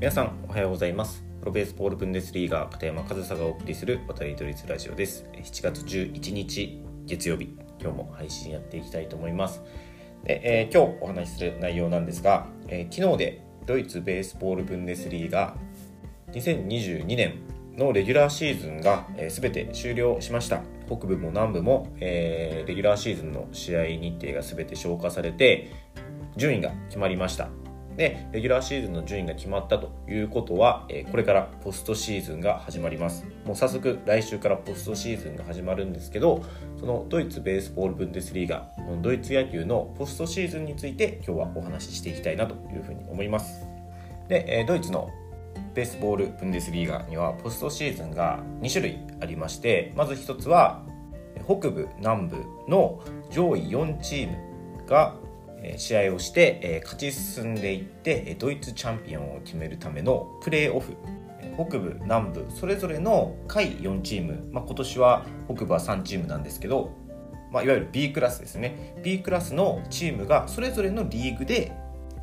皆さんおはようございます。プロベースボールブンデスリーガー片山和沙がお送りする渡り鳥ラジオです。7月11日月曜日。今日も配信やっていきたいと思います。で、えー、今日お話しする内容なんですが、えー、昨日でドイツベースボールブンデスリーガ2022年のレギュラーシーズンが、えー、全て終了しました。北部も南部も、えー、レギュラーシーズンの試合日程が全て消化されて順位が決まりました。でレギュラーシーズンの順位が決まったということは、えこれからポストシーズンが始まります。もう早速来週からポストシーズンが始まるんですけどそのドイツベースボールブンデスリーガこのドイツ野球のポストシーズンについて今日はお話ししていきたいなというふうに思います。で、えドイツのベースボールブンデスリーガにはポストシーズンが2種類ありましてまず1つは北部南部の上位4チームが試合をして、勝ち進んでいってドイツチャンピオンを決めるためのプレーオフ北部南部それぞれの下位4チーム、まあ、今年は北部は3チームなんですけど、まあ、いわゆる B クラスですね。B クラスのチームがそれぞれのリーグで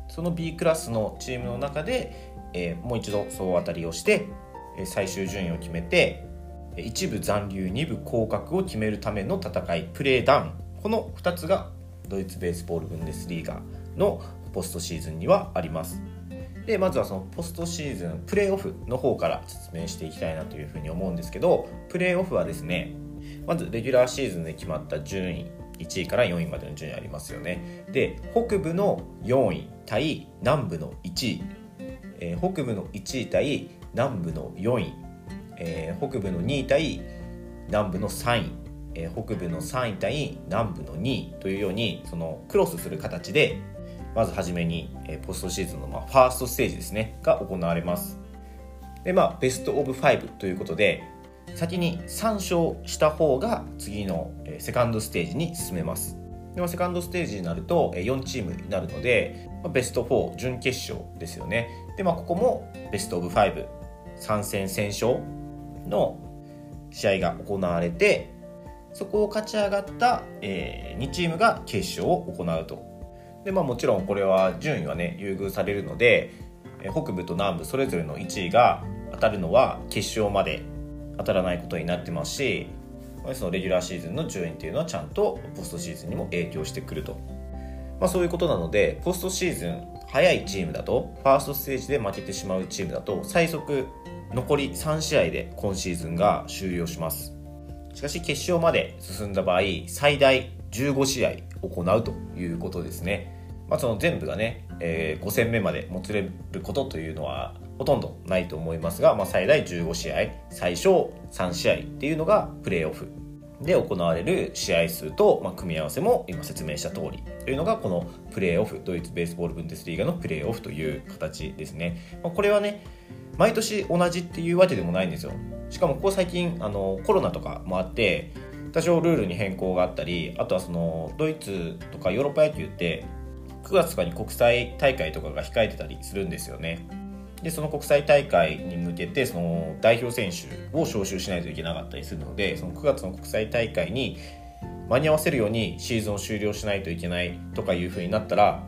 その B クラスのチームの中で、え、もう一度総当たりをして最終順位を決めて一部残留二部降格を決めるための戦いプレーダウン。この2つがドイツベースボールブンデスリーガのポストシーズンにはあります。でまずはそのポストシーズンプレーオフの方から説明していきたいなというふうに思うんですけどプレーオフはですねまずレギュラーシーズンで決まった順位1位から4位までの順位ありますよね。で北部の4位対南部の1位、えー、北部の1位対南部の4位、えー、北部の2位対南部の3位。え北部の3位対南部の2位というようにそのクロスする形でまず初めに、えポストシーズンの、まファーストステージですねが行われます。でまあベストオブ5ということで先に3勝した方が次の、えセカンドステージに進めます。で、ま、セカンドステージになると、4チームになるので、ま、ベスト4準決勝ですよね。でまあここもベストオブ53戦先勝の試合が行われてそこを勝ち上がった、えー、2チームが決勝を行うと。で、まあ、もちろんこれは順位はね優遇されるので北部と南部それぞれの1位が当たるのは決勝まで当たらないことになってますしそのレギュラーシーズンの順位っていうのはちゃんとポストシーズンにも影響してくると、まあ、そういうことなのでポストシーズン早いチームだとファーストステージで負けてしまうチームだと最速残り3試合で今シーズンが終了します。しかし決勝まで進んだ場合最大15試合行うということですね、まあ、その全部がね、えー、5戦目までもつれることというのはほとんどないと思いますが、まあ、最大15試合最小3試合っていうのがプレーオフで行われる試合数と、まあ、組み合わせも今説明した通りというのがこのプレーオフドイツベースボールブンデスリーガのプレーオフという形ですね、まあ、これはね毎年同じっていうわけでもないんですよ。しかもここ最近あのコロナとかもあって多少ルールに変更があったりあとはそのドイツとかヨーロッパ野球って9月とかに国際大会とかが控えてたりするんですよね。でその国際大会に向けてその代表選手を招集しないといけなかったりするのでその9月の国際大会に間に合わせるようにシーズンを終了しないといけないとかいうふうになったら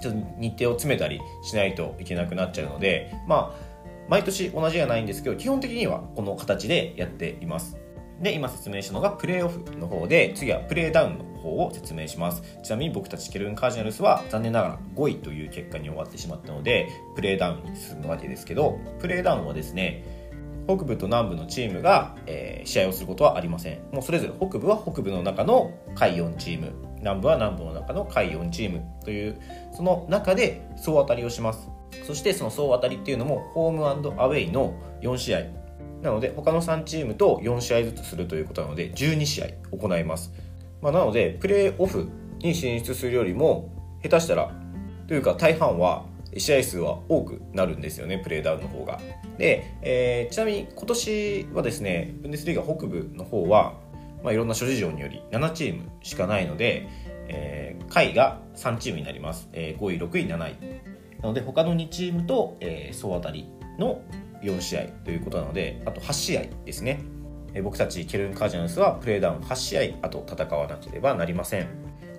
ちょっと日程を詰めたりしないといけなくなっちゃうのでまあ毎年同じじゃないんですけど基本的にはこの形でやっています。で今説明したのがプレーオフの方で次はプレーダウンの方を説明します。ちなみに僕たちケルンカージナルスは残念ながら5位という結果に終わってしまったのでプレーダウンに進むわけですけどプレーダウンはですね北部と南部のチームが、えー、試合をすることはありません。もうそれぞれ北部は北部の中の下位4チーム南部は南部の中の下位4チームというその中で総当たりをします。そしてその総当たりっていうのもホームアウェイの4試合。なので他の3チームと4試合ずつするということなので12試合行います、まあ、なのでプレーオフに進出するよりも下手したらというか大半は試合数は多くなるんですよねプレーダウンの方が。で、えー、ちなみに今年はですねブンデスリーガ北部の方は、まあ、いろんな諸事情により7チームしかないので、えー、下位が3チームになります、えー、5位6位7位。なので他の2チームと、えー、総当たりの4試合ということなのであと8試合ですね、えー、僕たちケルン・カージナルスはプレーダウン8試合あと戦わなければなりません。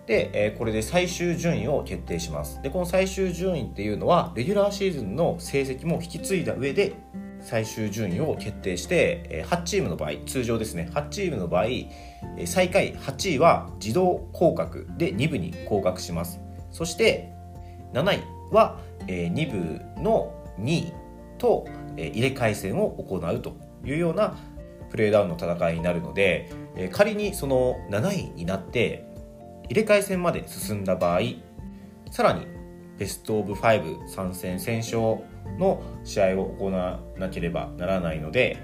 で、えー、これで最終順位を決定します。でこの最終順位っていうのはレギュラーシーズンの成績も引き継いだ上で最終順位を決定して8チームの場合通常ですね8チームの場合最下位8位は自動降格で2部に降格します。そして7位は2部の2位と入れ替え戦を行うというようなプレーダウンの戦いになるので仮にその7位になって入れ替え戦まで進んだ場合さらにベスト・オブ・ファイブ参戦戦勝の試合を行わなければならないので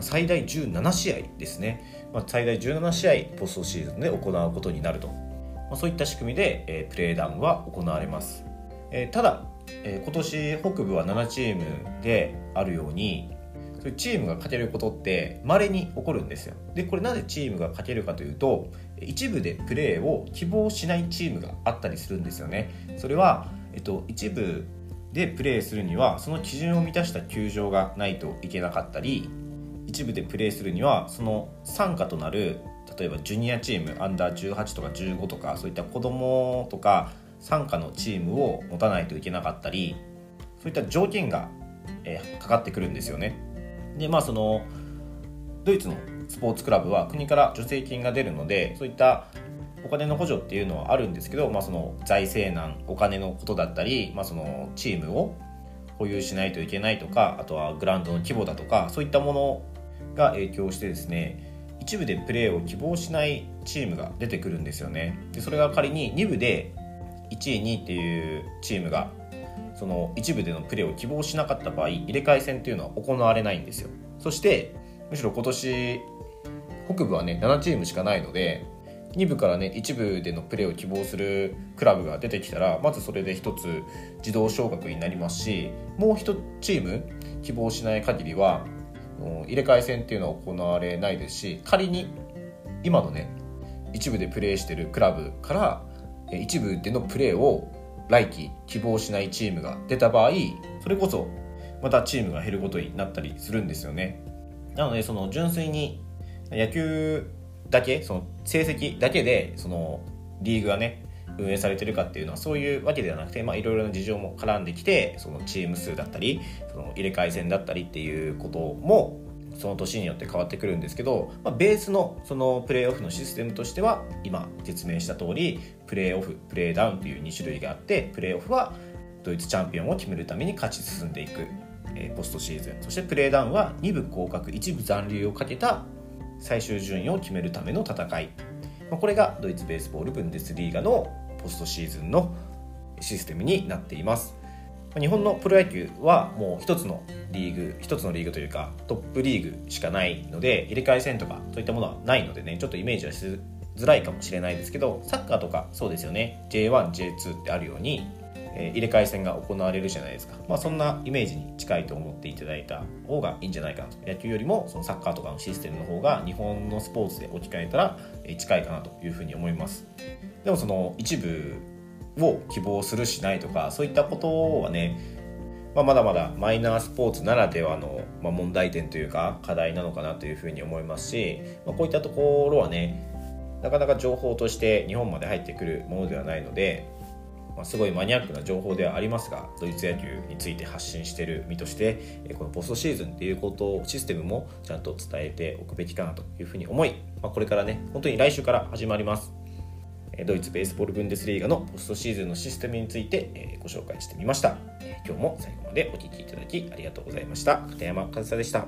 最大17試合ですね、最大17試合ポストシーズンで行うことになると、そういった仕組みで、プレーダウンは行われます、ただ、今年北部は7チームであるようにチームが勝てることって稀に起こるんですよ。でこれなぜチームが勝てるかというと一部でプレーを希望しないチームがあったりするんですよね。それは、えっと、一部でプレーするにはその基準を満たした球場がないといけなかったり一部でプレーするにはその傘下となる例えばジュニアチームアンダー18とか15とかそういった子供とか傘下のチームを持たないといけなかったりそういった条件が、えー、かかってくるんですよね。でまあそのドイツのスポーツクラブは国から助成金が出るのでそういったお金の補助っていうのはあるんですけど、まあ、その財政難お金のことだったり、まあ、そのチームを保有しないといけないとかあとはグラウンドの規模だとかそういったものが影響してですね一部でプレーを希望しないチームが出てくるんですよね。でそれが仮に2部で1位2位っていうチームがその一部でのプレーを希望しなかった場合入れ替え戦っていうのは行われないんですよ。そしてむしろ今年北部はね7チームしかないので2部からね一部でのプレーを希望するクラブが出てきたらまずそれで1つ自動昇格になりますしもう1チーム希望しない限りは入れ替え戦っていうのは行われないですし仮に今のね一部でプレーしてるクラブから一部でのプレーを来季希望しないチームが出た場合それこそまたチームが減ることになったりするんですよね。なのでその純粋に野球だけその成績だけでそのリーグがね運営されてるかっていうのはそういうわけではなくていろいろな事情も絡んできてそのチーム数だったりその入れ替え戦だったりっていうこともその年によって変わってくるんですけど、まあ、ベースのそのプレーオフのシステムとしては今説明した通りプレーオフプレーダウンという2種類があってプレーオフはドイツチャンピオンを決めるために勝ち進んでいく、えー、ポストシーズン。そしてプレーダウンは2部降格1部残留をかけた最終順位を決めるための戦い、まあ、これがドイツベースボールブンデスリーガのポストシーズンのシステムになっています。日本のプロ野球はもう一つのリーグ一つのリーグというかトップリーグしかないので入れ替え戦とかそういったものはないのでねちょっとイメージはしづらいかもしれないですけどサッカーとかそうですよね。J1J2 ってあるようにえ入れ替え戦が行われるじゃないですか、まあ、そんなイメージに近いと思っていただいた方がいいんじゃないかなと。野球よりもそのサッカーとかのシステムの方が日本のスポーツで置き換えたら近いかなというふうに思います。でもその一部を希望するしないとかそういったことはね、まあ、まだまだマイナースポーツならではの、ま問題点というか課題なのかなというふうに思いますし、まあ、こういったところはねなかなか情報として日本まで入ってくるものではないのでまあ、すごいマニアックな情報ではありますがドイツ野球について発信している身としてこのポストシーズンっていうことシステムもちゃんと伝えておくべきかなというふうに思い、まあ、これからね本当に来週から始まります。ドイツベースボールブンデスリーガのポストシーズンのシステムについてご紹介してみました。今日も最後までお聴きいただきありがとうございました。片山和沙でした。